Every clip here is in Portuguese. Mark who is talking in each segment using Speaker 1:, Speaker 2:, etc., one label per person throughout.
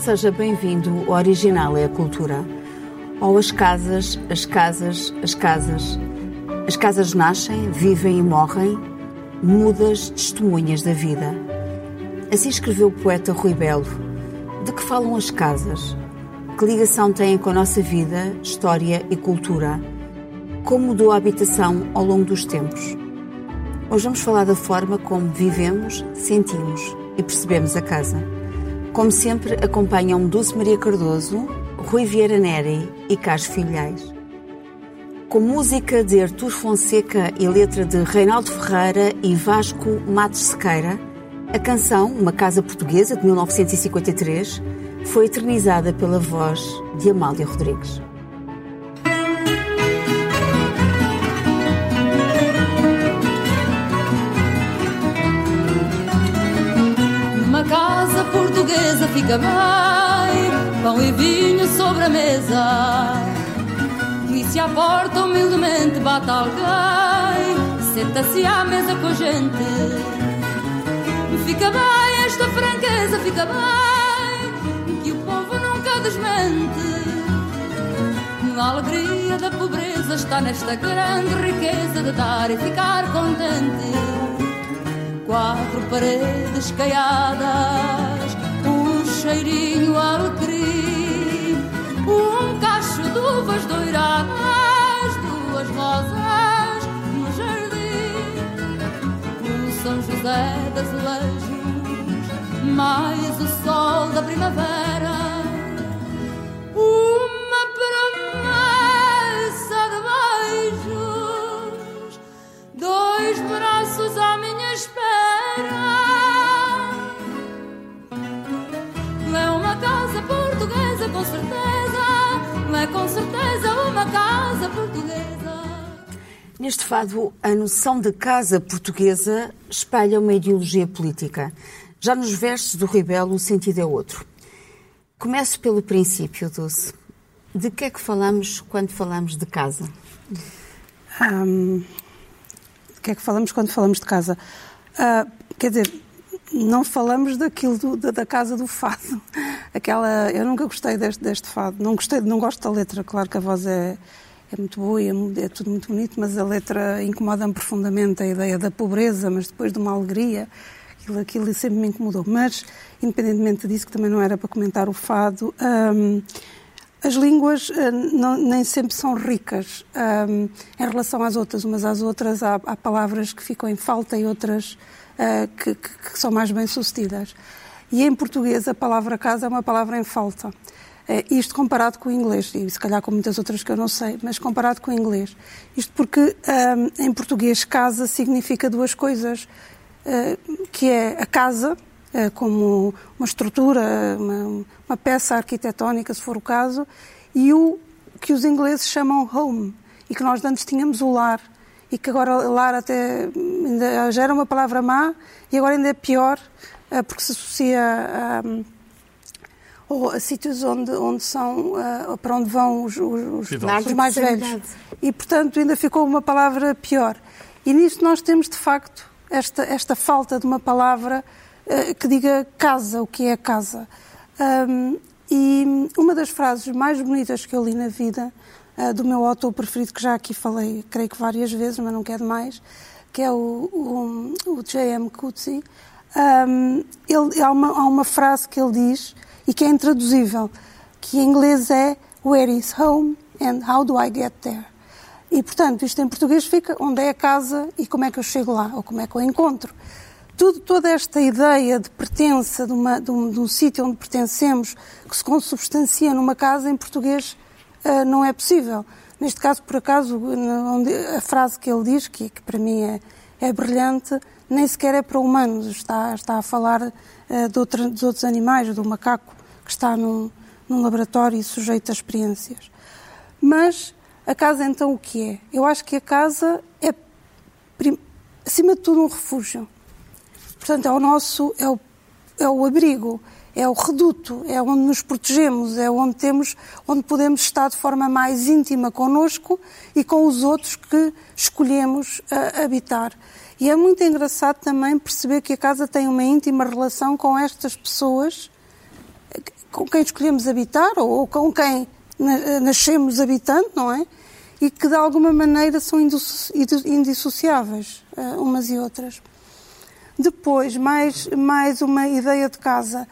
Speaker 1: Seja bem-vindo ao Original é a Cultura. Ou as casas, as casas, as casas. As casas nascem, vivem e morrem, mudas, testemunhas da vida. Assim escreveu o poeta Rui Belo. De que falam as casas? Que ligação têm com a nossa vida, história e cultura? Como mudou a habitação ao longo dos tempos? Hoje vamos falar da forma como vivemos, sentimos e percebemos a casa. Como sempre, acompanham Dulce Maria Cardoso, Rui Vieira Neri e Carlos Filhais. Com música de Artur Fonseca e letra de Reinaldo Ferreira e Vasco Matos Sequeira, a canção Uma Casa Portuguesa, de 1953, foi eternizada pela voz de Amália Rodrigues.
Speaker 2: Portuguesa fica bem, pão e vinho sobre a mesa. E se à porta humildemente bate alguém, senta-se à mesa com a gente. Fica bem esta franqueza, fica bem, que o povo nunca desmente. A alegria da pobreza está nesta grande riqueza de dar e ficar contente quatro paredes caiadas, cheirinho alecrim, um cacho de uvas doiradas, duas rosas no jardim, o São José das Azulejos, mais o sol da primavera. Portuguesa, com certeza. É com certeza uma casa portuguesa.
Speaker 1: Neste fado, a noção de casa portuguesa espelha uma ideologia política. Já nos versos do Ribelo, o sentido é outro. Começo pelo princípio, Dulce. De que é que falamos quando falamos de casa?
Speaker 3: Hum, de que é que falamos quando falamos de casa? Ah, quer dizer, não falamos daquilo do- da, da casa do fado. Aquela, eu nunca gostei deste, deste fado. Não gostei, não gosto da letra. Claro que a voz é, é muito boa e é, é tudo muito bonito, mas a letra incomoda-me profundamente a ideia da pobreza, mas depois de uma alegria. Aquilo, aquilo sempre me incomodou. Mas, independentemente disso, que também não era para comentar o fado, hum, as línguas eh, não- nem sempre são ricas hum, em relação às outras. Umas às outras há, há palavras que ficam em falta e outras eh, que, que- que são mais bem sucedidas. E em português a palavra casa é uma palavra em falta. Eh, isto comparado com o inglês, e se calhar com muitas outras que eu não sei, mas comparado com o inglês. Isto porque hum, em português casa significa duas coisas, eh, que é a casa, eh, como uma estrutura, uma, uma peça arquitetónica, se for o caso, e o que os ingleses chamam home, e que nós antes tínhamos o lar, e que agora lar até ainda já era uma palavra má, e agora ainda é pior, porque se associa a, ou a sítios onde, onde são, ah, para onde vão os, os- os- mais velhos. E, portanto, ainda ficou uma palavra pior. E nisso nós temos, de facto, esta, esta falta de uma palavra ah, que diga casa, o que é casa. Ahm, e uma das frases mais bonitas que eu li na vida, ah, do meu autor preferido, que já aqui falei, creio que várias vezes, mas não quero mais, que é o, o, o J.M. Coetzee, Ahm, ele, há, uma, há uma frase que ele diz e que é intraduzível, que em inglês é Where is home and how do I get there? E, portanto, isto em português fica onde é a casa e como é que eu chego lá, ou como é que eu encontro. Tudo, toda esta ideia de pertença, de, uma, de, um, um sítio onde pertencemos, que se consubstancia numa casa, em português ah, não é possível. Neste caso, por acaso, onde- a frase que ele diz, que, que para mim é, é brilhante, nem sequer é para humanos, está, está a falar ah, de, outra, dos outros animais, do macaco que está num, num laboratório e sujeito a experiências. Mas a casa então o que é? Eu acho que a casa é, acima de tudo, um refúgio. Portanto, é o nosso, é o, é o abrigo, é o reduto, é onde nos protegemos, é onde temos, onde podemos estar de forma mais íntima connosco e com os outros que escolhemos ah, habitar. E é muito engraçado também perceber que a casa tem uma íntima relação com estas pessoas com quem escolhemos habitar ou com quem nascemos habitando, não é? E que de alguma maneira são indissociáveis umas e outras. Depois, mais, mais uma ideia de casa.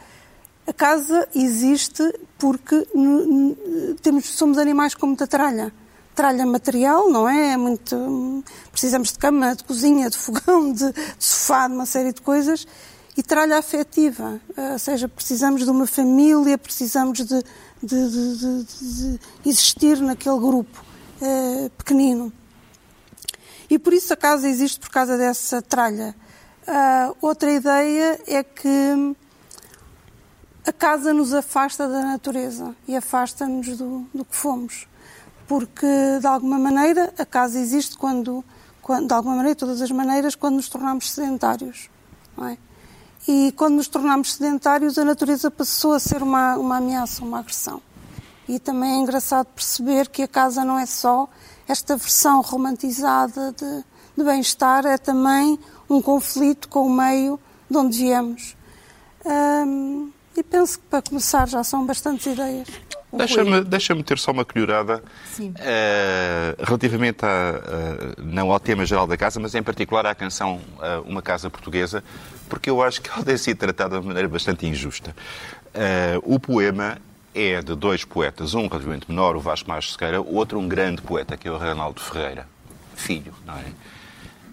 Speaker 3: A casa existe porque temos, somos animais com muita tralha. Tralha material, não é? é muito, precisamos de cama, de cozinha, de fogão, de, de sofá, de uma série de coisas. E tralha afetiva, ou seja, precisamos de uma família, precisamos de, de, de, de existir naquele grupo eh, pequenino. E por isso a casa existe por causa dessa tralha. Uh, outra ideia é que a casa nos afasta da natureza e afasta-nos do, do, que fomos. Porque, de alguma maneira, a casa existe quando, quando de alguma maneira, de todas as maneiras, quando nos tornamos sedentários. É? E quando nos tornamos sedentários, a natureza passou a ser uma, uma ameaça, uma agressão. E também é engraçado perceber que a casa não é só esta versão romantizada de, de bem-estar, é também um conflito com o meio de onde viemos. E penso que, para começar, já são bastantes ideias.
Speaker 4: Deixa-me deixa ter só uma colherada uh, relativamente a, uh, não ao tema geral da casa, mas em particular à canção uh, Uma Casa Portuguesa, porque eu acho que ela tem sido tratada de maneira bastante injusta. o poema é de dois poetas, um relativamente menor, o Vasco Marques Sequeira, o outro um grande poeta, que é o Reinaldo Ferreira, filho, não é?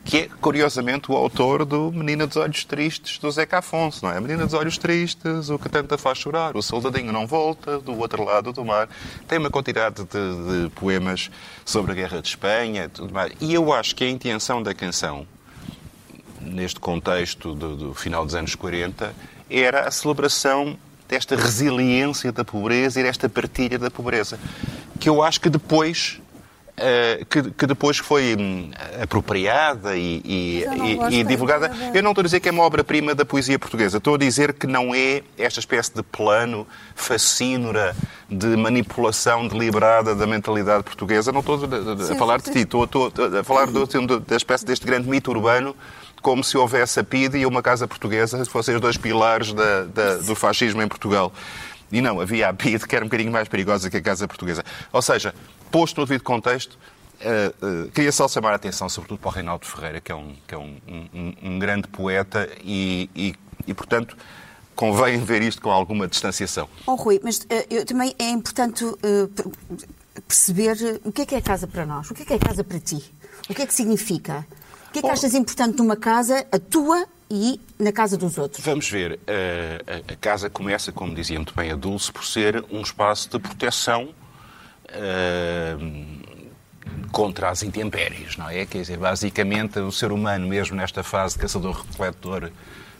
Speaker 4: Que é, curiosamente, o autor do Menina dos Olhos Tristes, do Zeca Afonso, não é? Menina dos Olhos Tristes, o que tanta faz chorar, o soldadinho não volta, do outro lado do mar. Tem uma quantidade de, de poemas sobre a Guerra de Espanha tudo mais. E eu acho que a intenção da canção, neste contexto do, do final dos anos 40, era a celebração desta resiliência da pobreza e desta partilha da pobreza, que eu acho que depois Uh, que, que, depois foi hum, apropriada e, e, e, e divulgada. Eu não estou a dizer que é uma obra-prima da poesia portuguesa. Estou a dizer que não é esta espécie de plano fascínora de manipulação deliberada da mentalidade portuguesa. Não estou a, a, a falar de ti, estou, estou, a falar do, da espécie deste grande mito urbano como se houvesse a PIDE e uma casa portuguesa fossem os dois pilares da, da, do fascismo em Portugal. E não, havia a PIDE que era um bocadinho mais perigosa que a casa portuguesa. Ou seja, posto no devido contexto, uh, uh, queria só chamar a atenção, sobretudo para o Reinaldo Ferreira, que é um, que é um, um, um grande poeta e, e, e, portanto, convém ver isto com alguma distanciação.
Speaker 1: Oh, Rui, mas uh, eu, também é importante perceber o que é que é casa para nós, o que é que é casa para ti, o que é que significa. O que é que achas importante numa casa, a tua e na casa dos outros?
Speaker 4: Vamos ver. A, a casa começa, como dizia muito bem a Dulce, por ser um espaço de proteção uh, contra as intempéries, não é? Quer dizer, basicamente, o ser humano, mesmo nesta fase caçador-refletor,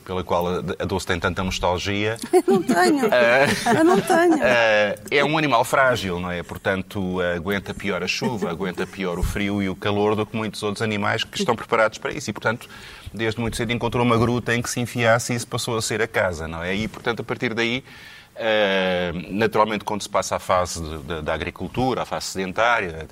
Speaker 4: pela qual a Dulce tem tanta nostalgia.
Speaker 3: Eu não tenho. Uh, eu não tenho. Uh,
Speaker 4: é um animal frágil, não é? Portanto, aguenta pior a chuva, aguenta pior o frio e o calor do que muitos outros animais que estão preparados para isso. E, portanto, desde muito cedo encontrou uma gruta em que se enfiasse e isso passou a ser a casa, não é? E, portanto, a partir daí naturalmente, quando se passa à fase da agricultura, à fase sedentária,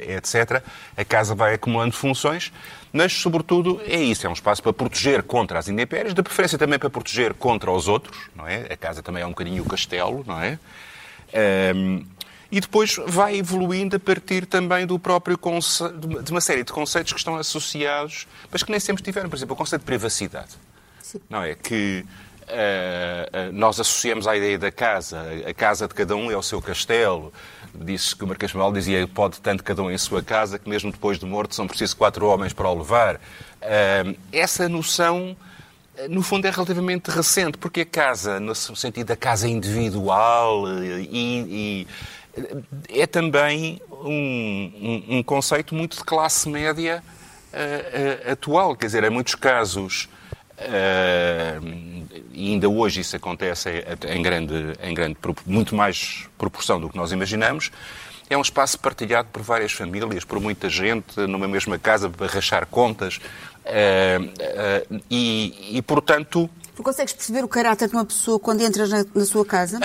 Speaker 4: etc., a casa vai acumulando funções, mas, sobretudo, é isso: é um espaço para proteger contra as intempéries, de preferência também para proteger contra os outros, não é? A casa também é um bocadinho o castelo, não é? Uh, e depois vai evoluindo a partir também do próprio conce... de uma série de conceitos que estão associados, mas que nem sempre tiveram. Por exemplo, o conceito de privacidade. Sim. Não é? Que uh, nós associamos à ideia da casa. A casa de cada um é o seu castelo. Disse que o Marquês de dizia pode tanto cada um em sua casa que mesmo depois de morto são precisos quatro homens para o levar. Uh, essa noção, no fundo, é relativamente recente, porque a casa, no sentido da casa individual, e, e é também um, um, um, conceito muito de classe média atual. Quer dizer, em muitos casos Uh, e ainda hoje isso acontece em grande, em grande, muito mais proporção do que nós imaginamos. É um espaço partilhado por várias famílias, por muita gente, numa mesma casa, para rachar contas. Uh, uh, e, e, portanto.
Speaker 1: Tu consegues perceber o caráter de uma pessoa quando entras na, na sua casa?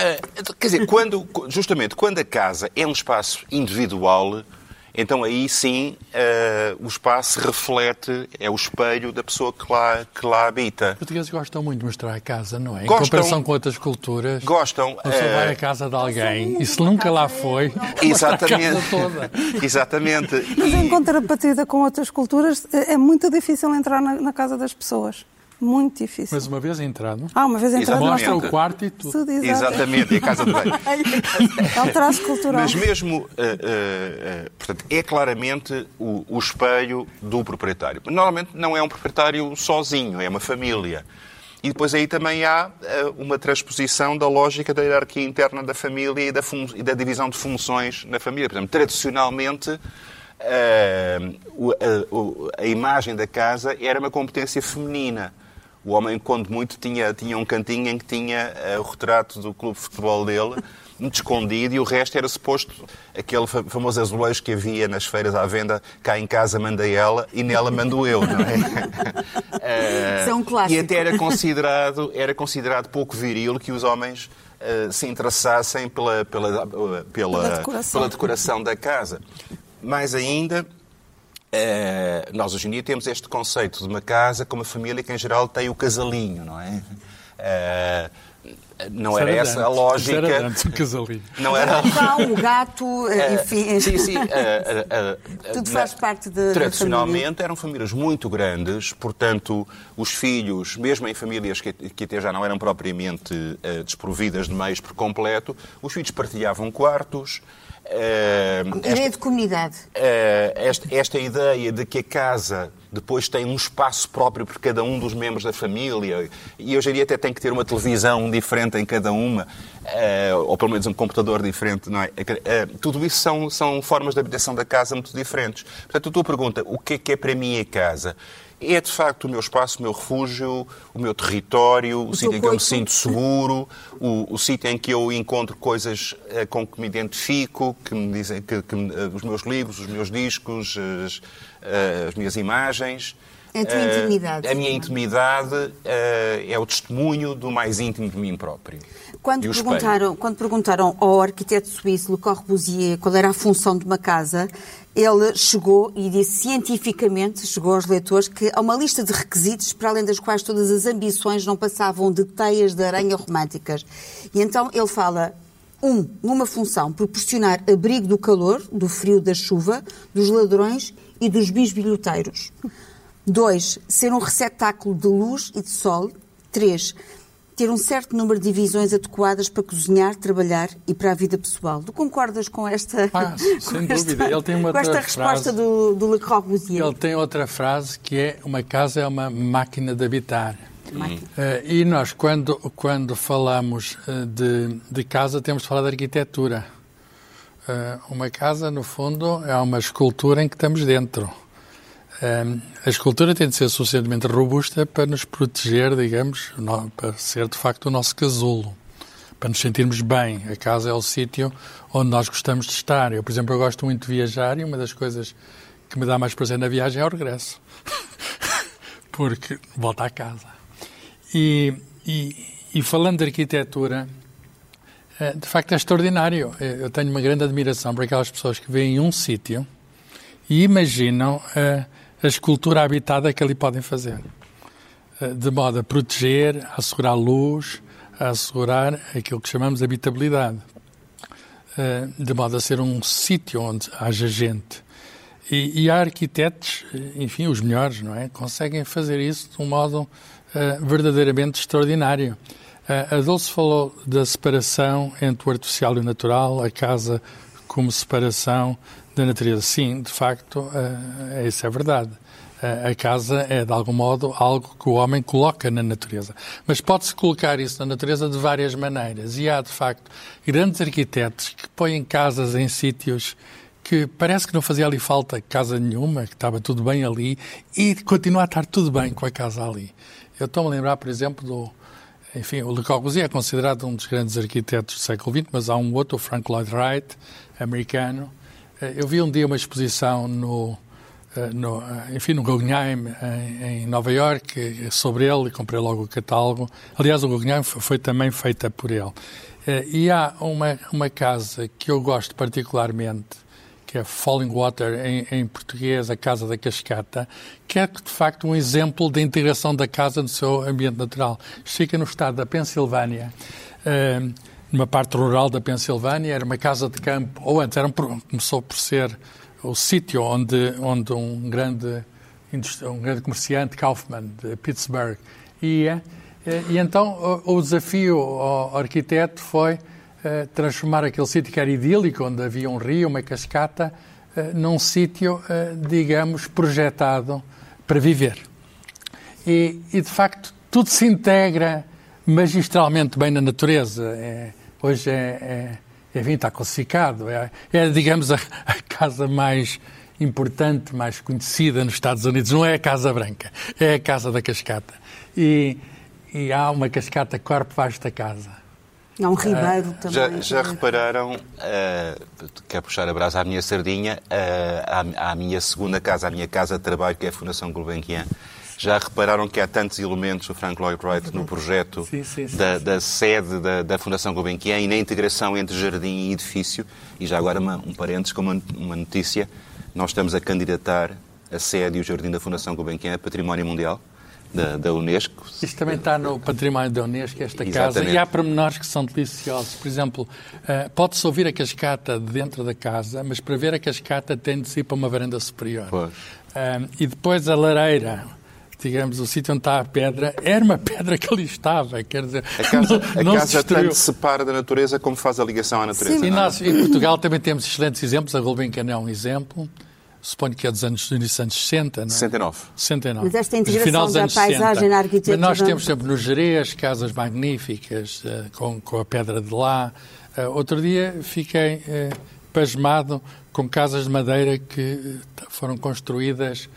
Speaker 4: quer dizer, quando, justamente quando a casa é um espaço individual, então aí sim uh, o espaço reflete, é o espelho da pessoa que lá, que lá habita. Os
Speaker 5: portugueses gostam muito de mostrar a casa, não é? Gostam, em comparação com outras culturas.
Speaker 4: Gostam.
Speaker 5: Você uh, vai à casa de alguém e se nunca lá foi,
Speaker 4: exatamente. toda. exatamente.
Speaker 3: Mas em contrapartida com outras culturas, é muito difícil entrar na, na casa das pessoas. Muito difícil.
Speaker 5: Mas uma vez entrado.
Speaker 3: Ah, uma vez entrado.
Speaker 5: Mostra o quarto e tudo. tudo
Speaker 4: Exatamente, e a casa de banho.
Speaker 3: é um traço cultural.
Speaker 4: Mas mesmo, uh, uh, uh, portanto, é claramente o, o espelho do proprietário. Normalmente não é um proprietário sozinho, é uma família. E depois aí também há uma transposição da lógica da hierarquia interna da família e da, e da divisão de funções na família. Por exemplo, tradicionalmente, a, a, imagem da casa era uma competência feminina. O homem, quando muito, tinha, tinha um cantinho em que tinha uh, o retrato do clube de futebol dele, muito escondido, e o resto era suposto aquele famoso azulejo que havia nas feiras à venda, cá em casa manda ela e nela mando eu, não é?
Speaker 1: uh, Isso é um clássico.
Speaker 4: E até era considerado, era considerado pouco viril que os homens uh, se interessassem pela, pela, pela, pela, decoração. pela decoração da casa. Mais ainda, Uh, nós hoje em dia temos este conceito de uma casa como uma família que em geral tem o casalinho, não é? Uh, não era essa a lógica.
Speaker 5: Era antes o casalinho.
Speaker 1: Não era o cão, o gato, eh, enfim.
Speaker 4: sim, sim.
Speaker 1: Tudo faz parte de.
Speaker 4: Tradicionalmente
Speaker 1: família.
Speaker 4: eram famílias muito grandes, portanto, os filhos, mesmo em famílias que, que até já não eram propriamente uh, desprovidas de meios por completo, os filhos partilhavam quartos.
Speaker 1: Uh, ideia de comunidade.
Speaker 4: Uh, esta, esta, ideia de que a casa depois tem um espaço próprio por cada um dos membros da família, e hoje em dia até tem que ter uma televisão diferente em cada uma, uh, ou pelo menos um computador diferente, não é? tudo isso são, são formas de habitação da casa muito diferentes. Portanto, a tua pergunta, o que é que é para mim a casa? É de facto o meu espaço, o meu refúgio, o meu território, o, o sítio em que eu me sinto seguro, o, o sítio em que eu encontro coisas uh, com que me identifico, que me dizem que, que uh, os meus livros, os meus discos, as, uh, as minhas imagens.
Speaker 1: A tua intimidade.
Speaker 4: A minha intimidade é o testemunho do mais íntimo de mim próprio.
Speaker 1: Quando perguntaram, quando perguntaram ao arquiteto suíço Le Corbusier qual era a função de uma casa, ele chegou e disse cientificamente, chegou aos leitores, que há uma lista de requisitos para além das quais todas as ambições não passavam de teias de aranha românticas. E então ele fala um, numa função, proporcionar abrigo do calor, do frio, da chuva, dos ladrões e dos bisbilhoteiros. Dois, ser um receptáculo de luz e de sol. Três, ter um certo número de divisões adequadas para cozinhar, trabalhar e para a vida pessoal. Tu concordas com esta,
Speaker 5: ah, sem com dúvida. Ele tem uma
Speaker 1: com esta resposta do, do Le Corbusier?
Speaker 5: Ele tem outra frase que é uma casa é uma máquina de habitar. Uh, e nós, quando, quando falamos uh, de, de casa, temos de falar de arquitetura. Uh, uma casa, no fundo, é uma escultura em que estamos dentro a escultura tem de ser suficientemente robusta para nos proteger, digamos, para ser de facto o nosso casulo, para nos sentirmos bem. A casa é o sítio onde nós gostamos de estar. Eu, por exemplo, eu gosto muito de viajar e uma das coisas que me dá mais prazer na viagem é o regresso, porque volta à casa. E, e, e falando de arquitetura, eh, de facto é extraordinário. Eu tenho uma grande admiração por aquelas pessoas que veem um sítio e imaginam uh, a escultura habitada que ali podem fazer, eh, de modo a proteger, a assegurar luz, a assegurar aquilo que chamamos habitabilidade, eh, de modo a ser um sítio onde haja gente. E, e, há arquitetos, enfim, os melhores, não é? Conseguem fazer isso de um modo uh, verdadeiramente extraordinário. Uh, a Dulce falou da separação entre o artificial e o natural, a casa como separação da natureza. Sim, de facto, uh, isso é verdade. Uh, a casa é, de algum modo, algo que o homem coloca na natureza. Mas pode-se colocar isso na natureza de várias maneiras. E há, de facto, grandes arquitetos que põem casas em sítios que parece que não fazia ali falta casa nenhuma, que estava tudo bem ali, e continua a estar tudo bem com a casa ali. Eu estou-me a lembrar, por exemplo, do, enfim, o Le Corbusier é considerado um dos grandes arquitetos do século XX, mas há um outro, o Frank Lloyd Wright, americano. Eh, eu vi um dia uma exposição no, eh, no eh, enfim, no Guggenheim, em, Nova York, sobre ele, e comprei logo o catálogo. Aliás, o Guggenheim foi também feita por ele. E há uma, uma casa que eu gosto particularmente, que é Falling Water em, em, português, a Casa da Cascata, que é de facto um exemplo da integração da casa no seu ambiente natural. Fica no estado da Pensilvânia, uh, numa parte rural da Pensilvânia, era uma casa de campo, ou antes era começou por ser o sítio onde, onde um, grande, um grande comerciante, Kaufman, de Pittsburgh, ia. E então o, o desafio ao arquiteto foi uh, transformar aquele sítio que era idílico, onde havia um rio, uma cascata, uh, num sítio, uh, digamos, projetado para viver. E, e, de facto, tudo se integra magistralmente bem na natureza. É, hoje é, é enfim, está classificado. É, é digamos, a, a, casa mais importante, mais conhecida nos Estados Unidos. Não é a Casa Branca, é a Casa da Cascata. E, e há uma cascata corpo vasta casa.
Speaker 1: Há um ribeiro uh,
Speaker 4: também. Já, já repararam, uh, quer puxar a brasa à minha sardinha, uh, à, à, minha segunda casa, à minha casa de trabalho, que é a Fundação Gulbenkian, já repararam que há tantos elementos, o Frank Lloyd Wright, no projeto sim, sim, sim, da, da, sede da, da, Fundação Gulbenkian e na integração entre jardim e edifício. E já agora uma, um parênteses com uma, uma notícia. Nós estamos a candidatar a sede e o jardim da Fundação Gulbenkian a Património Mundial. Da, da, Unesco.
Speaker 5: Isto também está no património da Unesco, esta Exatamente. casa, e há pormenores que são deliciosos. Por exemplo, uh, pode-se ouvir a cascata dentro da casa, mas para ver a cascata tem de ir para uma varanda superior. Uh, e depois a lareira, digamos, o sítio onde está a pedra, era uma pedra que ali estava, quer dizer...
Speaker 4: A casa, não, a casa tanto separa da natureza como faz a ligação à natureza.
Speaker 5: Sim, é? nós em Portugal também temos excelentes exemplos, a Gulbenkian é um exemplo, suponho que é dos anos, dos anos 60, não é?
Speaker 4: 69.
Speaker 5: 69.
Speaker 1: Mas esta integração da paisagem 60. na arquitetura...
Speaker 5: Mas nós temos sempre no Jerez casas magníficas, uh, com, com a pedra de lá. Uh, outro dia fiquei uh, pasmado com casas de madeira que foram construídas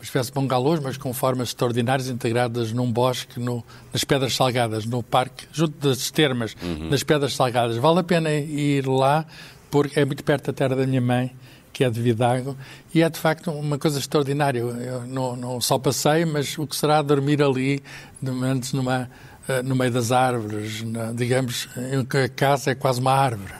Speaker 5: uma espécie de bungalôs, mas com formas extraordinárias integradas num bosque, no, nas Pedras Salgadas, no parque, junto das termas, uhum. nas Pedras Salgadas. Vale a pena ir lá, porque é muito perto da terra da minha mãe, que é de Vidago, e é de facto uma coisa extraordinária. Eu não, não só passei, mas o que será dormir ali, antes numa, eh, no meio das árvores, digamos, a casa é quase uma árvore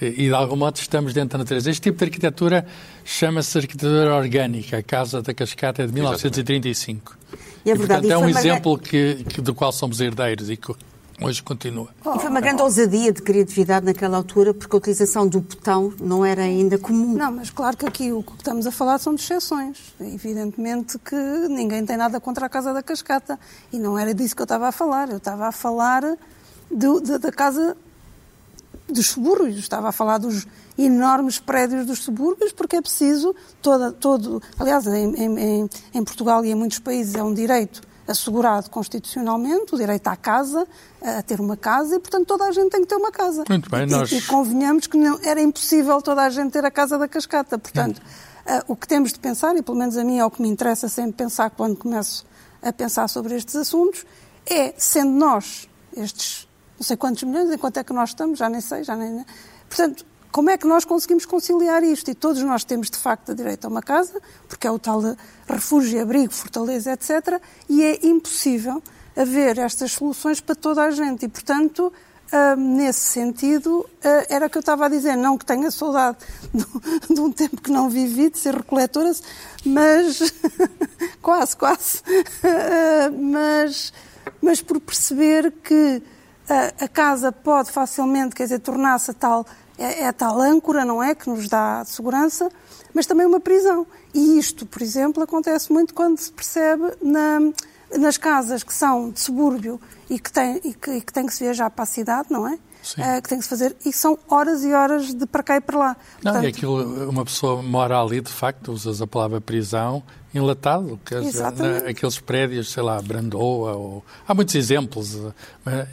Speaker 5: e de algum modo estamos dentro da natureza. Este tipo de arquitetura chama-se arquitetura orgânica. A Casa da Cascata é de 1935. E é verdade. E, portanto, é um exemplo que, que, do qual somos herdeiros e que hoje continua.
Speaker 1: e foi uma grande ousadia de criatividade naquela altura, porque a utilização do botão não era ainda comum.
Speaker 3: Não, mas claro que aqui o que estamos a falar são de exceções. Evidentemente que ninguém tem nada contra a Casa da Cascata. E não era disso que eu estava a falar. Eu estava a falar do, de, da Casa dos subúrbios, estava a falar dos enormes prédios dos subúrbios, porque é preciso toda, todo, aliás, em, em, em, Portugal e em muitos países é um direito assegurado constitucionalmente, o direito à casa, a ter uma casa, e portanto toda a gente tem que ter uma casa.
Speaker 5: Muito bem,
Speaker 3: e,
Speaker 5: nós...
Speaker 3: e convenhamos que não, era impossível toda a gente ter a casa da cascata, portanto, uh, o que temos de pensar, e pelo menos a mim é o que me interessa sempre pensar quando começo a pensar sobre estes assuntos, é, sendo nós, estes não sei quantos milhões, em quanto é que nós estamos, já nem sei, já nem. Portanto, como é que nós conseguimos conciliar isto? E todos nós temos, de facto, direito a uma casa, porque é o tal refúgio, abrigo, fortaleza, etc. E é impossível haver estas soluções para toda a gente. E, portanto, Uh, nesse sentido, uh, era o que eu estava a dizer, não que tenha saudade de, um tempo que não vivi, de ser recoletora, mas quase, quase, uh, mas, mas por perceber que a, casa pode facilmente, quer dizer, tornar-se tal, é, é a tal âncora, não é, que nos dá segurança, mas também uma prisão. E isto, por exemplo, acontece muito quando se percebe na, nas casas que são de subúrbio e que, tem, e, que, e que que se viajar para a cidade, não é? Uh, que tem que se fazer, e são horas e horas de para cá e para lá.
Speaker 5: Não, Portanto, é aquilo, uma pessoa mora ali, de facto, usas a palavra prisão, enlatado, que na, aqueles prédios, sei lá, Brandoa, ou, há muitos exemplos.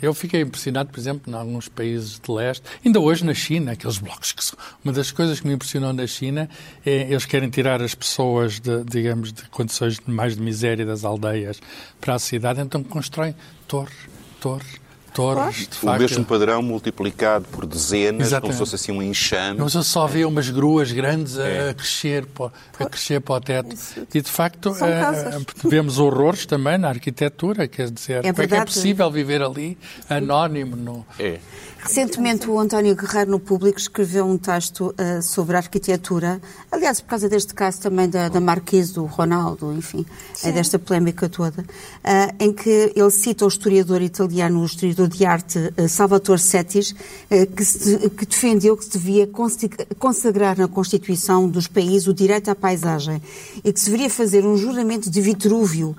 Speaker 5: Eu fiquei impressionado, por exemplo, em alguns países de leste, ainda hoje na China, aqueles blocos que uma das coisas que me impressionou na China é eles querem tirar as pessoas de, digamos, de condições mais de miséria das aldeias para a cidade, então constroem torres, torres, torres, de
Speaker 4: O
Speaker 5: facto.
Speaker 4: mesmo padrão multiplicado por dezenas,
Speaker 5: Exatamente.
Speaker 4: como se fosse assim um enxame.
Speaker 5: Mas eu só vê umas gruas grandes a,
Speaker 4: É.
Speaker 5: a crescer, para, a crescer para o teto. E, de facto, eh, vemos horrores também na arquitetura, quer dizer, como é que é possível viver ali anónimo? No...
Speaker 4: É.
Speaker 1: Recentemente, o António Guerreiro, no Público, escreveu um texto eh, sobre a arquitetura. Aliás, por causa deste caso também da, da Marquise, do Ronaldo, enfim, é desta polémica toda, eh, em que ele cita o historiador italiano, o historiador de arte eh, Salvatore Settis, que, se- que defendeu que se devia consagrar na Constituição dos países o direito à paisagem e que se deveria fazer um juramento de Vitrúvio,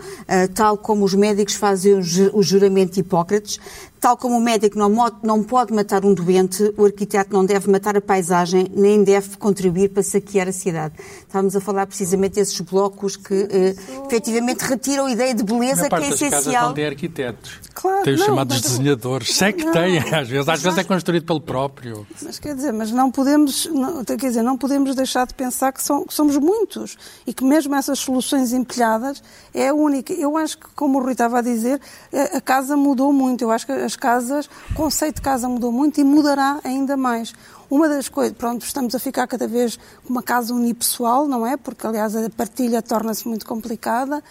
Speaker 1: tal como os médicos fazem o ju- o juramento de Hipócrates, Tal como o médico não, pode matar um doente, o arquiteto não deve matar a paisagem, nem deve contribuir para saquear a cidade. Estávamos a falar precisamente desses blocos que eh, efetivamente retiram a ideia de beleza que é essencial.
Speaker 5: não tem arquitetos.
Speaker 3: Claro,
Speaker 5: tem os
Speaker 3: não,
Speaker 5: chamados
Speaker 3: mas-
Speaker 5: desenhadores. Sei que
Speaker 3: Não.
Speaker 5: tem, às vezes. Às vezes é construído pelo próprio.
Speaker 3: Mas quer dizer, mas não podemos, não, quer dizer, não podemos deixar de pensar que, são- que somos muitos e que mesmo essas soluções empilhadas é a única. Eu acho que, como o Rui estava a dizer, a, a casa mudou muito. Eu acho que as casas, o conceito de casa mudou muito e mudará ainda mais. Uma das coisas, pronto, estamos a ficar cada vez com uma casa unipessoal, não é? Porque, aliás, a partilha torna-se muito complicada.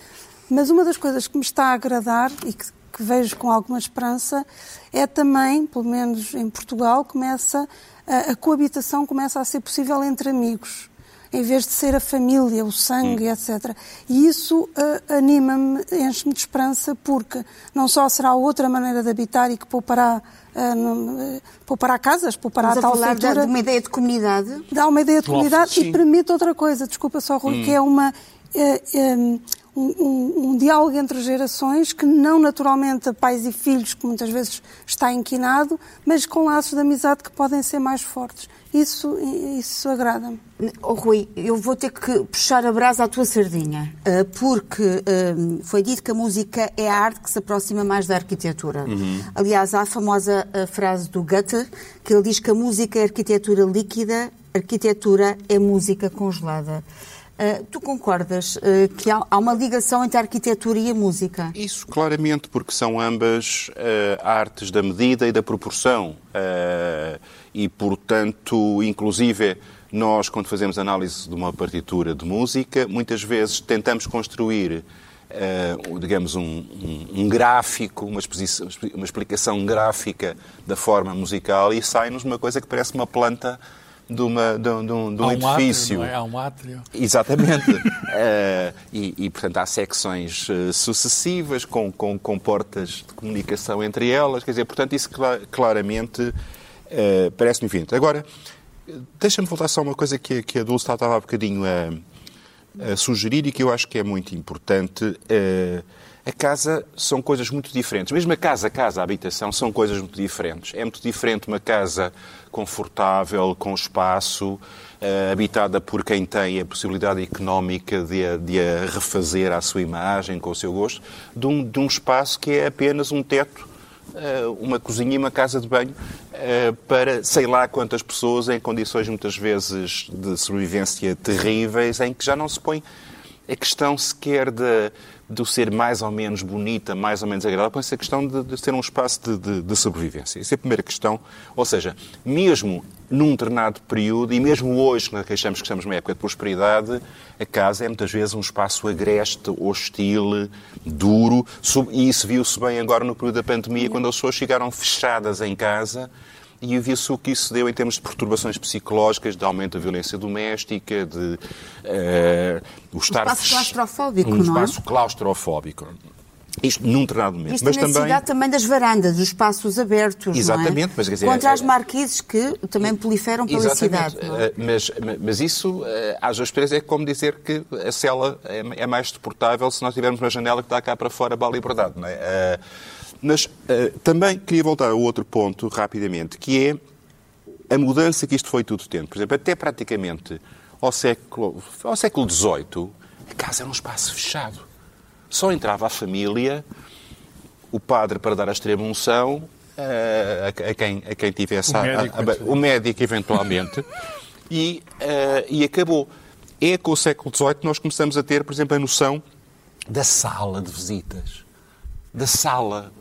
Speaker 3: Mas uma das coisas que me está a agradar e que, que vejo com alguma esperança é também, pelo menos em Portugal, começa a, a coabitação começa a ser possível entre amigos, em vez de ser a família, o sangue, etc. E isso ah, anima-me, enche-me de esperança, porque não só será outra maneira de habitar e que poupará, ah, não- eh, poupará casas, poupará
Speaker 1: Estamos a
Speaker 3: tal
Speaker 1: falar de uma ideia de comunidade.
Speaker 3: dá uma ideia de
Speaker 5: Loft,
Speaker 3: comunidade
Speaker 4: sim.
Speaker 3: e permite outra coisa, desculpa só, Rui, que é uma, eh, eh, um, um- um diálogo entre gerações que não naturalmente a pais e filhos, que muitas vezes está inquinado, mas com laços de amizade que podem ser mais fortes. Isso, isso agrada-me.
Speaker 1: Oh, Rui, eu vou ter que puxar a brasa à tua sardinha, eh, porque eh, foi dito que a música é a arte que se aproxima mais da arquitetura. Aliás, há a famosa eh, frase do Goethe, que ele diz que a música é arquitetura líquida, arquitetura é música congelada. Eh, tu concordas eh, que há, há uma ligação entre a arquitetura e a música?
Speaker 4: Isso, claramente, porque são ambas eh, artes da medida e da proporção. Eh, e, portanto, inclusive, nós, quando fazemos análise de uma partitura de música, muitas vezes tentamos construir, eh, digamos, um, um- um gráfico, uma, uma explicação gráfica da forma musical e sai-nos uma coisa que parece uma planta de, uma, de, um- de um, de um
Speaker 5: um
Speaker 4: edifício.
Speaker 5: átrio, é? Há um átrio.
Speaker 4: Exatamente. Eh, e, e, portanto, há secções eh, sucessivas, com, com, com portas de comunicação entre elas. Quer dizer, portanto, isso cla- claramente eh, parece-me evidente. Agora, deixa-me voltar só uma coisa que, que a Dulce estava há bocadinho a, a sugerir e que eu acho que é muito importante. Eh, a casa são coisas muito diferentes. Mesmo a casa, a casa, a habitação, são coisas muito diferentes. É muito diferente uma casa confortável, com espaço, eh, habitada por quem tem a possibilidade económica de a, de a refazer à sua imagem, com o seu gosto, de um, de um espaço que é apenas um teto uma cozinha e uma casa de banho eh, para sei lá quantas pessoas em condições muitas vezes de sobrevivência terríveis, em que já não se põe a questão sequer de, de o ser mais ou menos bonita, mais ou menos agradável, põe-se a questão de, de ser um espaço de, de- de sobrevivência. Essa é a primeira questão. Ou seja, mesmo num determinado período, e mesmo hoje, que achamos que estamos numa época de prosperidade, a casa é muitas vezes um espaço agreste, hostil, duro, e isso viu-se bem agora no período da pandemia, quando as pessoas chegaram fechadas em casa e viu-se o que isso deu em termos de perturbações psicológicas, de aumento da violência doméstica, de eh, o estar
Speaker 1: espaço
Speaker 4: fech-
Speaker 1: claustrofóbico,
Speaker 4: um
Speaker 1: não é?
Speaker 4: espaço claustrofóbico. Isto num determinado momento.
Speaker 1: Isto
Speaker 4: mas também
Speaker 1: cidade também das varandas, dos espaços abertos,
Speaker 4: Exatamente,
Speaker 1: não é?
Speaker 4: mas quer dizer,
Speaker 1: Contra
Speaker 4: é-
Speaker 1: as marquises que também proliferam pela
Speaker 4: Exatamente.
Speaker 1: cidade. é?
Speaker 4: Eh, Mas, mas isso, eh, às três, é como dizer que a cela é é mais suportável se nós tivermos uma janela que está cá para fora para a liberdade. Não é? Eh, Mas eh, também queria voltar a outro ponto, rapidamente, que é a mudança que isto foi tudo tendo. Por exemplo, até praticamente ao século, ao século XVIII, a casa era um espaço fechado. Só entrava a família, o padre para dar a extrema unção, eh, a, a quem, a quem tivesse
Speaker 5: O
Speaker 4: a- a-
Speaker 5: médico,
Speaker 4: a- o médico eventualmente, e, eh, e acabou. É com o século XVIII que nós começamos a ter, por exemplo, a noção da sala de visitas. Da sala.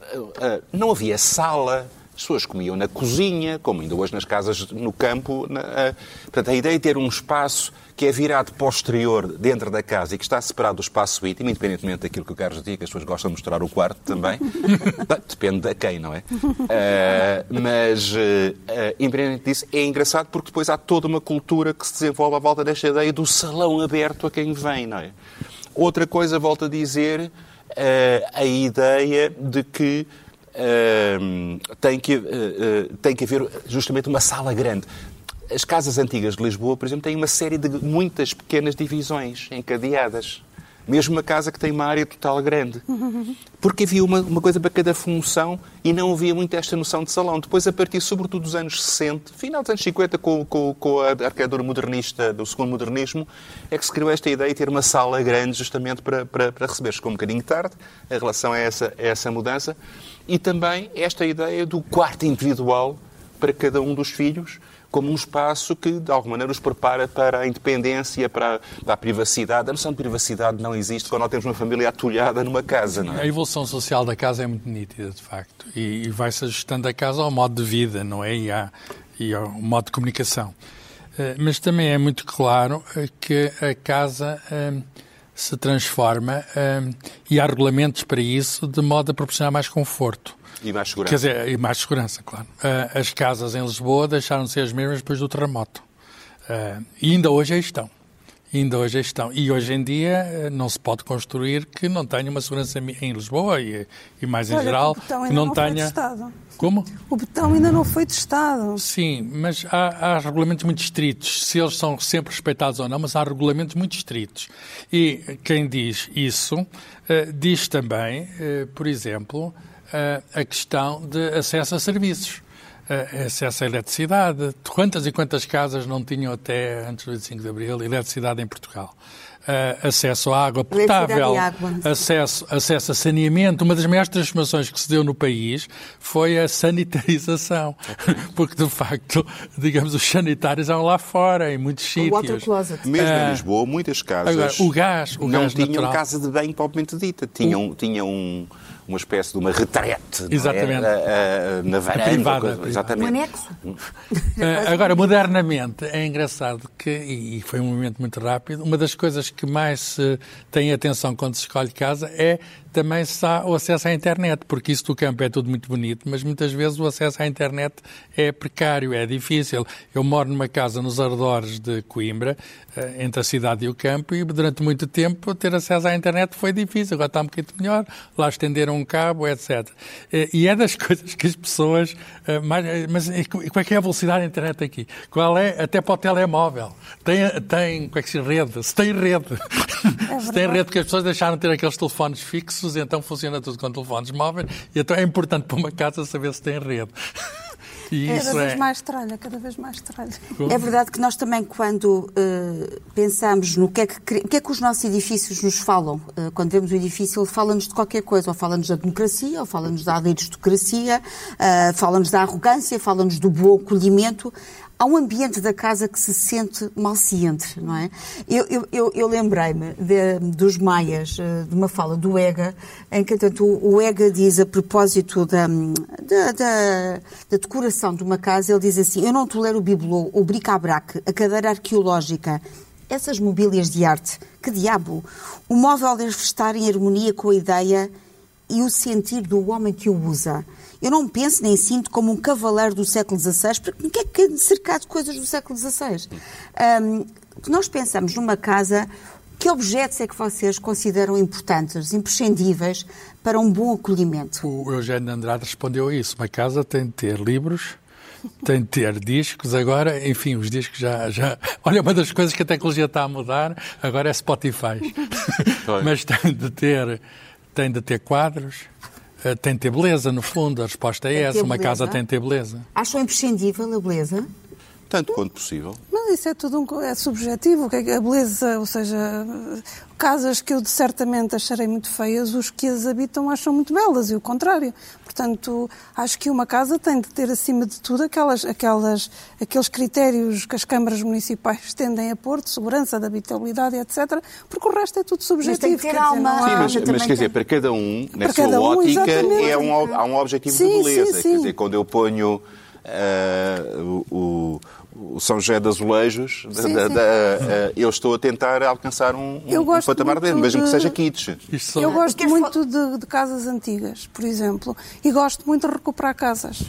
Speaker 4: Não havia sala. As pessoas comiam na cozinha, como ainda hoje nas casas no campo. Na, portanto, a ideia de ter um espaço que é virado posterior dentro da casa e que está separado do espaço íntimo, independentemente daquilo que o Carlos diga, que as pessoas gostam de mostrar o quarto também. Depende da quem, não é? Uh, mas, uh, uh, independente disso, é engraçado porque depois há toda uma cultura que se desenvolve à volta desta ideia do salão aberto a quem vem, não é? Outra coisa, volto a dizer, a ideia de que Uh, tem, que, uh, uh, tem que haver justamente uma sala grande. As casas antigas de Lisboa, por exemplo, têm uma série de muitas pequenas divisões encadeadas. Mesmo uma casa que tem uma área total grande. Porque havia uma, uma coisa para cada função e não havia muito esta noção de salão. Depois, a partir, sobretudo, dos anos 60, final dos anos 50, com, com, com a arquitetura modernista, do segundo modernismo, é que se criou esta ideia de ter uma sala grande justamente para, para, para receber. Chegou um bocadinho tarde em relação a essa, a essa mudança. E também esta ideia do quarto individual para cada um dos filhos, como um espaço que, de alguma maneira, os prepara para a independência, para a, privacidade. A noção de privacidade não existe quando nós temos uma família atulhada numa casa, não é?
Speaker 5: A evolução social da casa é muito nítida, de facto, e, e vai-se ajustando a casa ao modo de vida, não é? E, e ao modo de comunicação. Uh, mas também é muito claro uh, que a casa uh, se transforma e há regulamentos para isso de modo a proporcionar mais conforto.
Speaker 4: E mais segurança.
Speaker 5: Quer dizer, e mais segurança, claro. Uh, as casas em Lisboa deixaram de ser as mesmas depois do terremoto. Uh, e ainda hoje aí estão. Ainda hoje aí estão. E hoje em dia uh, não se pode construir que não tenha uma segurança em Lisboa e, e mais em
Speaker 3: Olha,
Speaker 5: geral,
Speaker 3: que não,
Speaker 5: não,
Speaker 3: não
Speaker 5: tenha. Como?
Speaker 3: O betão ainda não foi testado.
Speaker 5: Sim, mas há, há, regulamentos muito estritos, se eles são sempre respeitados ou não, mas há regulamentos muito estritos. E quem diz isso diz também, por exemplo, a questão de acesso a serviços. Acesso à eletricidade. Quantas e quantas casas não tinham até antes do 25 de Abril eletricidade em Portugal? Uh, acesso à água potável, acesso, acesso a saneamento. Uma das maiores transformações que se deu no país foi a sanitarização, porque de facto, digamos, os sanitários estavam lá fora, em muitos sítios.
Speaker 4: Mesmo uh, em Lisboa, muitas casas
Speaker 5: agora, o gás, o
Speaker 4: não
Speaker 5: gás
Speaker 4: tinham
Speaker 5: natural.
Speaker 4: casa de banho propriamente dita, tinham, tinham um uma espécie de uma retrete
Speaker 5: Exatamente.
Speaker 4: É? na varanda.
Speaker 5: Privada,
Speaker 4: coisa, exatamente.
Speaker 1: Um anexo.
Speaker 5: Agora, modernamente, é engraçado que, e foi um movimento muito rápido, uma das coisas que mais se tem atenção quando se escolhe casa é também se há o acesso à internet, porque isso do campo é tudo muito bonito, mas muitas vezes o acesso à internet é precário, é difícil. Eu moro numa casa nos arredores de Coimbra, eh, entre a cidade e o campo, e durante muito tempo ter acesso à internet foi difícil. Agora está um bocadinho melhor, lá estenderam um cabo, etc. Eh, e é das coisas que as pessoas. Eh, mais, mas qual é que é a velocidade da internet aqui? Qual é? Até para o telemóvel. Tem, tem como é que se rede? Se tem rede. É se tem rede, porque as pessoas deixaram de ter aqueles telefones fixos, então funciona tudo com telefones móveis, e então é importante para uma casa saber se tem rede.
Speaker 3: E cada vez é... mais tralha, cada vez mais tralha.
Speaker 1: É verdade que nós também, quando uh, pensamos no que é que, que, é que os nossos edifícios nos falam, uh, quando vemos o edifício, ele fala-nos de qualquer coisa, ou fala-nos da democracia, ou fala-nos da aristocracia, uh, fala-nos da arrogância, fala-nos do bom acolhimento há um ambiente da casa que se sente mal se entre, não é? Eu, eu, eu, eu lembrei-me dos Maias, eh, de uma fala do Ega, em que, tanto o Ega diz a propósito da, da, da, da decoração de uma casa, ele diz assim, eu não tolero o bibelô, o bric-a-brac, a cadeira arqueológica, essas mobílias de arte, que diabo? O móvel deve estar em harmonia com a ideia e o sentir do homem que o usa. Eu não penso nem sinto como um cavaleiro do século XVI, porque não quer que cercado de coisas do século XVI. Um, nós pensamos numa casa, que objetos é que vocês consideram importantes, imprescindíveis para um bom acolhimento?
Speaker 5: O Eugênio Andrade respondeu a isso. Uma casa tem de ter livros, tem de ter discos, agora, enfim, os discos já, já. Olha, uma das coisas que a tecnologia está a mudar agora é Spotify. Mas tem de ter, tem de ter quadros, tem de ter beleza, no fundo. A resposta é tem essa. Uma beleza. casa tem de ter beleza.
Speaker 1: Acham imprescindível a beleza?
Speaker 4: Tanto quanto possível.
Speaker 3: Mas isso é tudo um, é subjetivo. É a beleza, ou seja, casas que eu certamente acharei muito feias, os que as habitam acham muito belas e o contrário. Portanto, acho que uma casa tem de ter, acima de tudo, aquelas, aquelas, aqueles critérios que as câmaras municipais tendem a pôr, de segurança, de habitabilidade, etc., porque o resto é tudo subjetivo.
Speaker 1: Mas tem que ter alma.
Speaker 4: Sim, mas, mas quer dizer, para cada um, na sua cada um, ótica, é um, há um objetivo sim, de beleza. Sim, sim. Quer dizer, quando eu ponho uh, o, o São José de Azulejos, sim, da, sim. Da, uh, eu estou a tentar alcançar um, um patamar dele, mesmo de... que seja kitsch.
Speaker 3: Eu gosto muito de, de, casas antigas, por exemplo, e gosto muito de recuperar casas.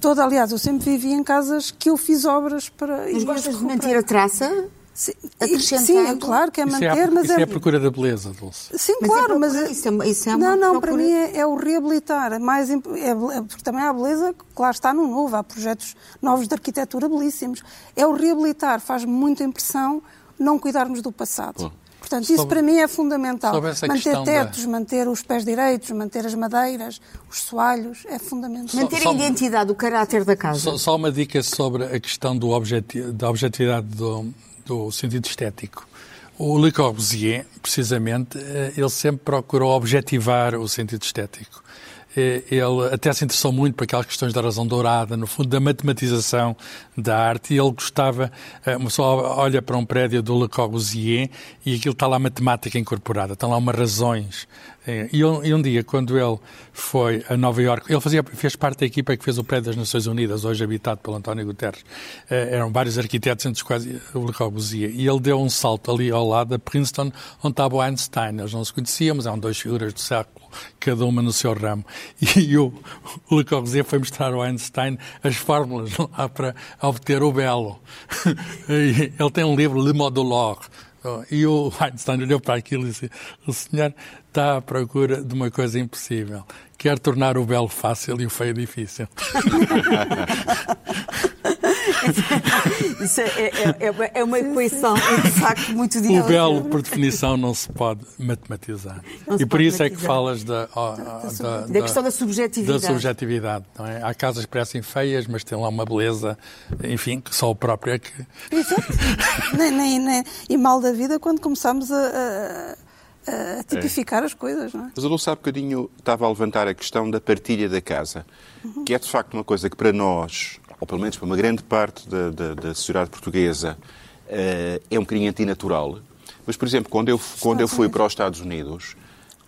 Speaker 3: Toda, aliás, eu sempre vivi em casas que eu fiz obras para.
Speaker 1: Mas gostas de manter a traça?
Speaker 3: Sim, sim, é claro que é manter,
Speaker 5: isso é
Speaker 3: a, mas
Speaker 5: isso é... é a procura da beleza, Dulce.
Speaker 3: Sim, mas claro,
Speaker 1: é
Speaker 3: mas...
Speaker 1: Isso é, isso é
Speaker 3: não, não,
Speaker 1: procura...
Speaker 3: para mim é, é, o reabilitar. É mais, é, porque também há beleza que lá está no novo, há projetos novos de arquitetura belíssimos. É o reabilitar, faz muita impressão não cuidarmos do passado. Bom. Portanto, isso sobre, para mim é fundamental. Manter tetos, da... manter os pés direitos, manter as madeiras, os soalhos, é fundamental.
Speaker 1: Manter só, a identidade, o caráter da casa.
Speaker 5: Só, só, uma dica sobre a questão do objeti da objetividade do, do sentido estético. O Le Corbusier, precisamente, eh, ele sempre procurou objetivar o sentido estético. Eh, ele até se interessou muito por aquelas questões da razão dourada, no fundo, da matematização da arte, e ele gostava, eh, uma pessoa olha para um prédio do Le Corbusier e aquilo está lá matemática incorporada, estão lá umas razões. Eh, e um, e um dia, quando ele foi a Nova Iorque, ele fazia, fez parte da equipa que fez o prédio das Nações Unidas, hoje habitado pelo António Guterres. Eram vários arquitetos, entre os quais o Le Corbusier. E ele deu um salto ali ao lado da Princeton, onde estava o Einstein. Eles não se conheciam, mas eram dois figuras do século cada uma no seu ramo. E o, o Le Corbusier foi mostrar ao Einstein as fórmulas lá para obter o belo. ele tem um livro, Le Modulor, e o Einstein olhou para aquilo e disse: O senhor está à procura de uma coisa impossível. Quer tornar o belo fácil e o feio difícil.
Speaker 1: Isso é, é, é, é, uma equação, de facto, muito difícil.
Speaker 5: O belo, por definição, não se pode matematizar. Se e por isso é que falas da,
Speaker 1: da, da, da, questão da subjetividade.
Speaker 5: Da subjetividade não é? Há casas que parecem feias, mas têm lá uma beleza, enfim, que só o próprio é que.
Speaker 3: Exato. nem, nem, nem, e mal da vida quando começamos a, a, a tipificar é. as coisas, não é?
Speaker 4: Mas a Dulce há bocadinho estava a levantar a questão da partilha da casa, uhum. que é de facto uma coisa que para nós ou pelo menos para uma grande parte da, da, da sociedade portuguesa, uh, é um bocadinho antinatural. Mas, por exemplo, quando eu, quando eu fui para os Estados Unidos,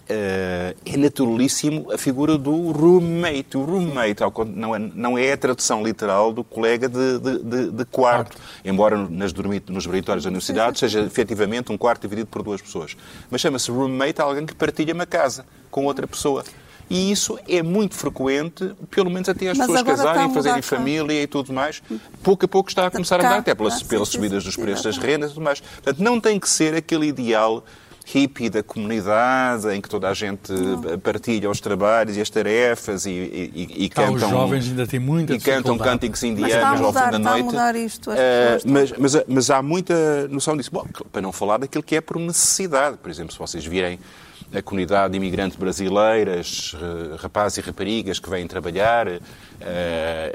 Speaker 4: Uh, é naturalíssimo a figura do roommate. O roommate não é, não é a tradução literal do colega de, de, de, de quarto, embora nas dormit, nos dormitórios da universidade seja efetivamente um quarto dividido por duas pessoas. Mas chama-se roommate alguém que partilha uma casa com outra pessoa. E isso é muito frequente, pelo menos até as Mas pessoas casarem, fazerem família e tudo mais. Pouco a pouco está a começar a mudar, até pelas, ah, pelas subidas dos preços das rendas e tudo mais. Portanto, não tem que ser aquele ideal hippie da comunidade, em que toda a gente não. partilha os trabalhos e as tarefas e, e, e
Speaker 5: cantam. Os jovens ainda têm muita
Speaker 4: E cantam cânticos indianos
Speaker 3: ao
Speaker 4: fim da
Speaker 3: noite.
Speaker 4: Mudar
Speaker 3: isto, uh,
Speaker 4: mas, mas, mas, há muita noção disso. Bom, para não falar daquilo que é por necessidade. Por exemplo, se vocês virem a comunidade imigrante brasileiras, rapazes e raparigas que vêm trabalhar uh,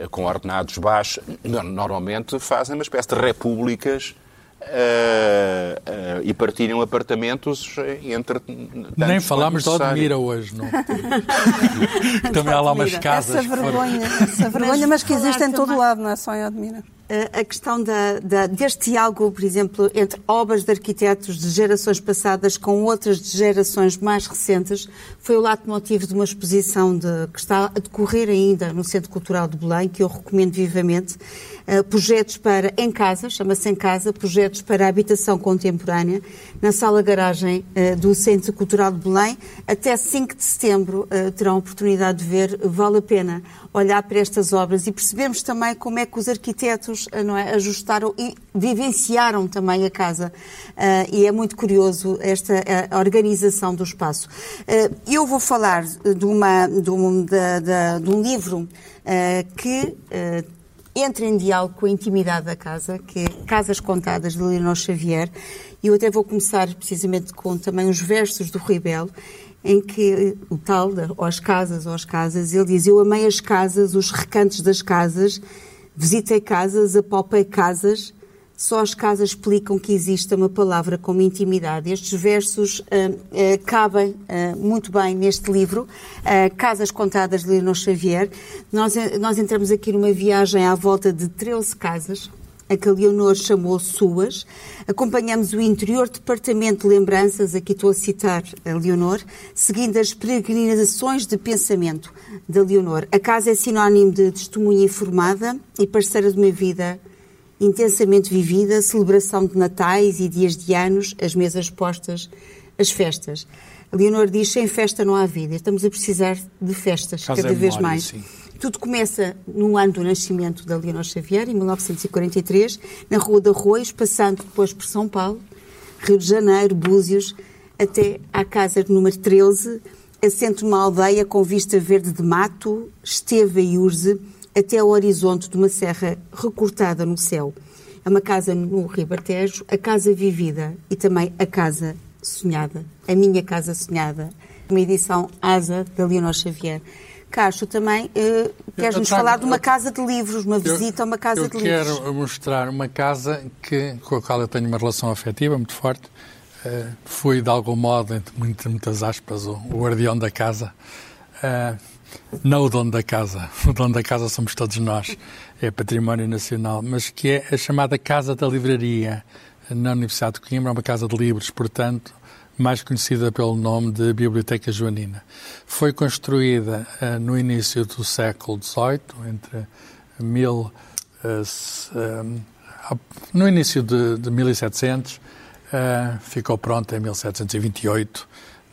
Speaker 4: com ordenados baixos, normalmente fazem uma espécie de repúblicas Uh, uh, e partilham apartamentos entre.
Speaker 5: Nem falámos de Odmira hoje, não? Também há lá umas casas.
Speaker 3: Essa vergonha, essa vergonha, mas que existe em todo lado, não é só em Odmira
Speaker 1: a questão da, da, deste diálogo, por exemplo, entre obras de arquitetos de gerações passadas com outras de gerações mais recentes, foi o lado motivo de uma exposição de, que está a decorrer ainda no Centro Cultural de Belém, que eu recomendo vivamente. Uh, projetos para em casa, chama-se em casa, projetos para habitação contemporânea, na sala garagem uh, do Centro Cultural de Belém. Até 5 de setembro uh, terão a oportunidade de ver, vale a pena olhar para estas obras e percebemos também como é que os arquitetos eh, não é, ajustaram e vivenciaram também a casa. Uh, e é muito curioso esta organização do espaço. Uh, eu vou falar de, uma, de, um, de, de, um livro uh, que entra em diálogo com a intimidade da casa, que é Casas Contadas, de Leonor Xavier. E eu até vou começar precisamente com também os versos do Rui Belo, em que o tal, as casas, ou as casas, ele diz: Eu amei as casas, os recantos das casas, visitei casas, apalpei casas, Só as casas explicam que exista uma palavra como intimidade. Estes versos uh, uh, cabem uh, muito bem neste livro, Casas Contadas de Leonor Xavier. Nós, nós entramos aqui numa viagem à volta de 13 casas, a que a Leonor chamou suas. Acompanhamos o interior departamento de lembranças, aqui estou a citar a Leonor, seguindo as peregrinações de pensamento da Leonor. A casa é sinónimo de testemunha informada e parceira de uma vida intensamente vivida, celebração de natais e dias de anos, as mesas postas, as festas. A Leonor diz, sem festa não há vida. Estamos a precisar de festas, cada é vez mais. Sim. Tudo começa no ano do nascimento da Leonor Xavier, em 1943, na Rua de Arroios, passando depois por São Paulo, Rio de Janeiro, Búzios, até à casa número 13, assento numa aldeia com vista verde de mato, esteva e urze, até ao horizonte de uma serra recortada no céu. É uma casa no Ribatejo, a casa vivida e também a casa sonhada, a minha casa sonhada. Uma edição Asa da Leonor Xavier. Cacho, também uh, queres-nos falar de uma casa de livros, uma visita eu, a uma casa de livros?
Speaker 5: Eu quero mostrar uma casa que, com a qual eu tenho uma relação afetiva muito forte. Uh, fui, de algum modo, entre muitas aspas, o, o guardião da casa. Uh, não o dono da casa, o dono da casa somos todos nós, é património nacional, mas que é a chamada Casa da Livraria na Universidade de Coimbra, uma casa de livros, portanto, mais conhecida pelo nome de Biblioteca Joanina. Foi construída uh, no início do século XVIII, entre mil, uh, uh, no início de, de 1700, ficou pronta em 1728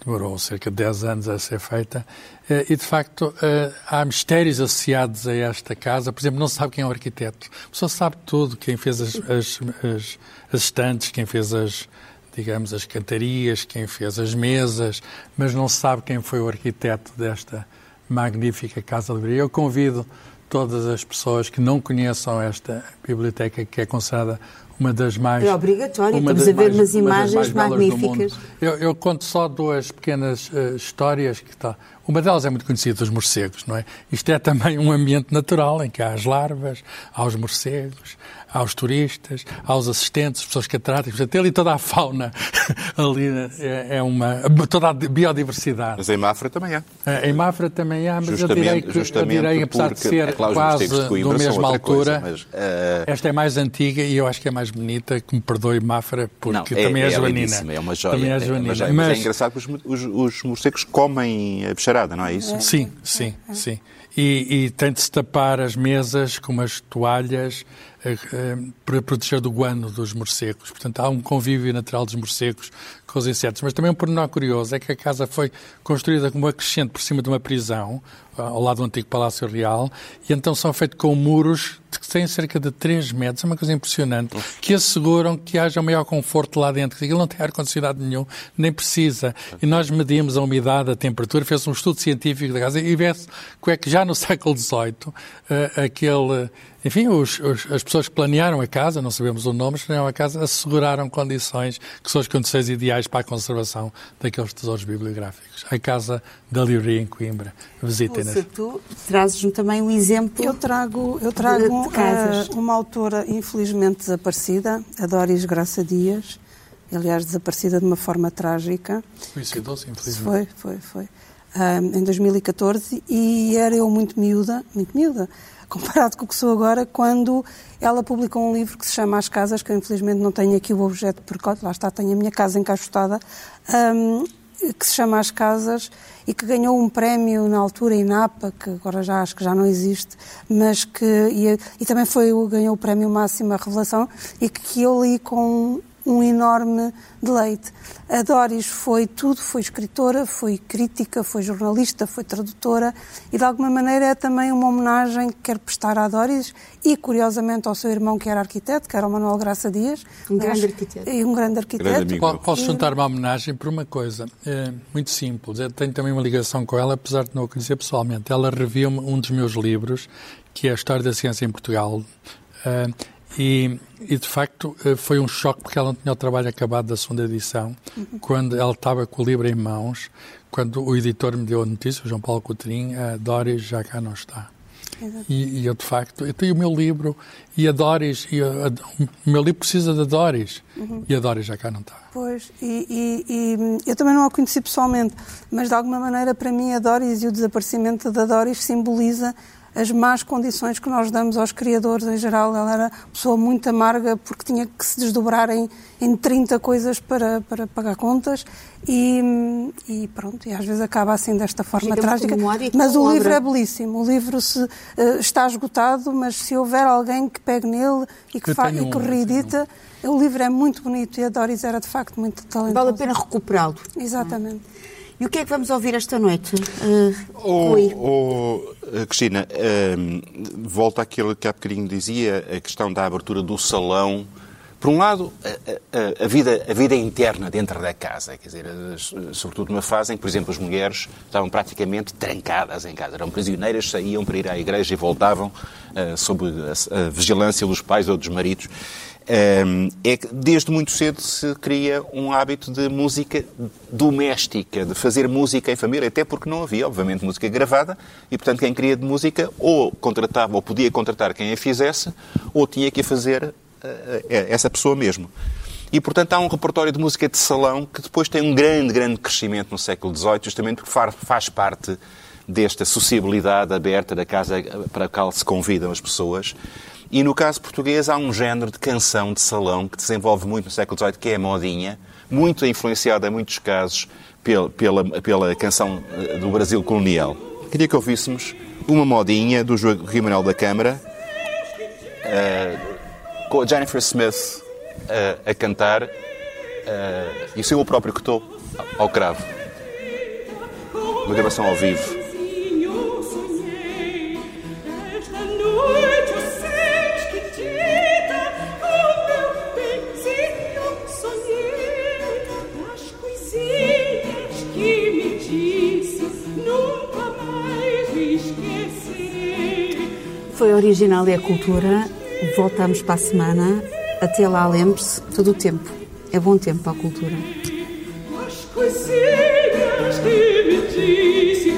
Speaker 5: demorou cerca de 10 anos a ser feita, eh, e de facto eh, há mistérios associados a esta casa. Por exemplo, não se sabe quem é o arquiteto. A pessoa sabe tudo, quem fez as, as, as, as estantes, quem fez as, digamos, as cantarias, quem fez as mesas, mas não se sabe quem foi o arquiteto desta magnífica Casa Livraria. Eu convido todas as pessoas que não conheçam esta biblioteca, que é considerada uma das mais.
Speaker 1: É obrigatório, estamos a ver umas imagens magníficas.
Speaker 5: Eu, eu, conto só duas pequenas uh, histórias que está. Uma delas é muito conhecida dos morcegos, não é? Isto é também um ambiente natural em que há as larvas, há os morcegos, aos turistas, aos assistentes, pessoas catedráticas, até ali toda a fauna ali é, é, uma toda a biodiversidade.
Speaker 4: Mas em Mafra também há.
Speaker 5: É, em Mafra também há, mas justamente, eu direi que eu direi, apesar de ser é claro, quase da mesma altura, coisa, mas, uh... esta é mais antiga e eu acho que é mais bonita, que me perdoe Mafra, porque Não, é, também é, é joanina.
Speaker 4: É uma joia. Também é joanina. Mas, mas, é engraçado que os, os, os morcegos comem a bicharada, não é isso?
Speaker 5: Sim, sim, sim. E, e tem de se tapar as mesas com umas toalhas eh, eh, para proteger do guano dos morcegos. Portanto, há um convívio natural dos morcegos com os insetos. Mas também um pormenor curioso é que a casa foi construída como acrescente por cima de uma prisão, ao lado do antigo Palácio Real, e então são feitos com muros que têm cerca de 3 metros, é uma coisa impressionante, que asseguram que haja maior conforto lá dentro. Ele não tem ar-condicionado nenhum, nem precisa. E nós medimos a umidade, a temperatura, fez um estudo científico da casa e vê-se que é que já no século XVIII, uh, aquele enfim, os, os, as pessoas que planearam a casa, não sabemos o nome, mas planearam a casa, asseguraram condições que são as condições ideais para a conservação daqueles tesouros bibliográficos. A Casa da Livraria em Coimbra. Visitem-nas.
Speaker 1: Tu trazes-me também um exemplo.
Speaker 3: Eu trago, eu trago de, de uh, uma autora infelizmente desaparecida, a Doris Graça Dias, aliás, desaparecida de uma forma trágica.
Speaker 5: Suicidou-se, infelizmente.
Speaker 3: Foi, foi, foi. Em 2014, e era eu muito miúda, muito miúda, comparado com o que sou agora, quando ela publicou um livro que se chama As Casas, que eu infelizmente não tenho aqui o objeto, porque lá está, tenho a minha casa encaixotada, um, que se chama As Casas e que ganhou um prémio na altura INAPA, que agora já acho que já não existe, mas que e, e também foi ganhou o prémio Máxima Revelação e que, que eu li com um enorme deleite. A Doris foi tudo, foi escritora, foi crítica, foi jornalista, foi tradutora e de alguma maneira é também uma homenagem que quero prestar à Doris e curiosamente ao seu irmão que era arquiteto, que era o Manuel Graça Dias.
Speaker 1: Um grande arquiteto.
Speaker 3: E um grande arquiteto. Grande
Speaker 5: Posso juntar uma homenagem por uma coisa, é muito simples, eu tenho também uma ligação com ela, apesar de não a conhecer pessoalmente. Ela reviu-me um dos meus livros, que é a História da Ciência em Portugal. Uh, e, e, de facto eh, foi um choque porque ela não tinha o trabalho acabado da segunda edição, uhum. quando ela estava com o livro em mãos, quando o editor me deu a notícia, o João Paulo Coutrinho, a Doris já cá não está. E, e, eu, de facto, eu tenho o meu livro e a Doris, e a, a, o meu livro precisa da Doris, uhum. e a Doris já cá não está.
Speaker 3: Pois, e, e, e, eu também não a conheci pessoalmente, mas de alguma maneira para mim a Doris e o desaparecimento da Doris simboliza as más condições que nós damos aos criadores em geral. Ela era pessoa muito amarga porque tinha que se desdobrar em, em 30 coisas para, para pagar contas e, e pronto, e às vezes acaba assim desta forma Chega trágica. Mas o livro é belíssimo. O livro se, uh, está esgotado, mas se houver alguém que pegue nele e que, fa, e que reedita, o livro é muito bonito e a Doris era de facto muito talentosa.
Speaker 1: Vale a pena recuperá-lo.
Speaker 3: Exatamente.
Speaker 1: E o que é que vamos ouvir esta noite? Uh,
Speaker 4: oh, oh, Cristina, uh, volta àquilo que há bocadinho dizia, a questão da abertura do salão. Por um lado, a, a, a, vida, a vida interna dentro da casa, quer dizer, sobretudo numa fase em que, por exemplo, as mulheres estavam praticamente trancadas em casa, eram prisioneiras, saíam para ir à igreja e voltavam uh, sob a, a vigilância dos pais ou dos maridos é que desde muito cedo se cria um hábito de música doméstica, de fazer música em família, até porque não havia, obviamente, música gravada, e portanto quem queria de música ou contratava ou podia contratar quem a fizesse, ou tinha que fazer uh, essa pessoa mesmo. E, portanto, há um repertório de música de salão que depois tem um grande, grande crescimento no século XVIII, justamente porque faz parte desta sociabilidade aberta da casa para a qual se convidam as pessoas. E no caso português há um género de canção de salão que desenvolve muito no século XVIII, que é a modinha, muito influenciada em muitos casos pela, pela, pela canção eh, do Brasil colonial. Queria que ouvíssemos uma modinha do Joaquim Manuel da Câmara, uh, com a Jennifer Smith uh, a cantar, uh, e sou eu próprio que estou ao cravo. Uma gravação ao vivo.
Speaker 1: Foi original e a cultura. Voltamos para a semana. Até lá, lembre-se, todo o tempo. É bom tempo para a cultura. As coisinhas que me disse,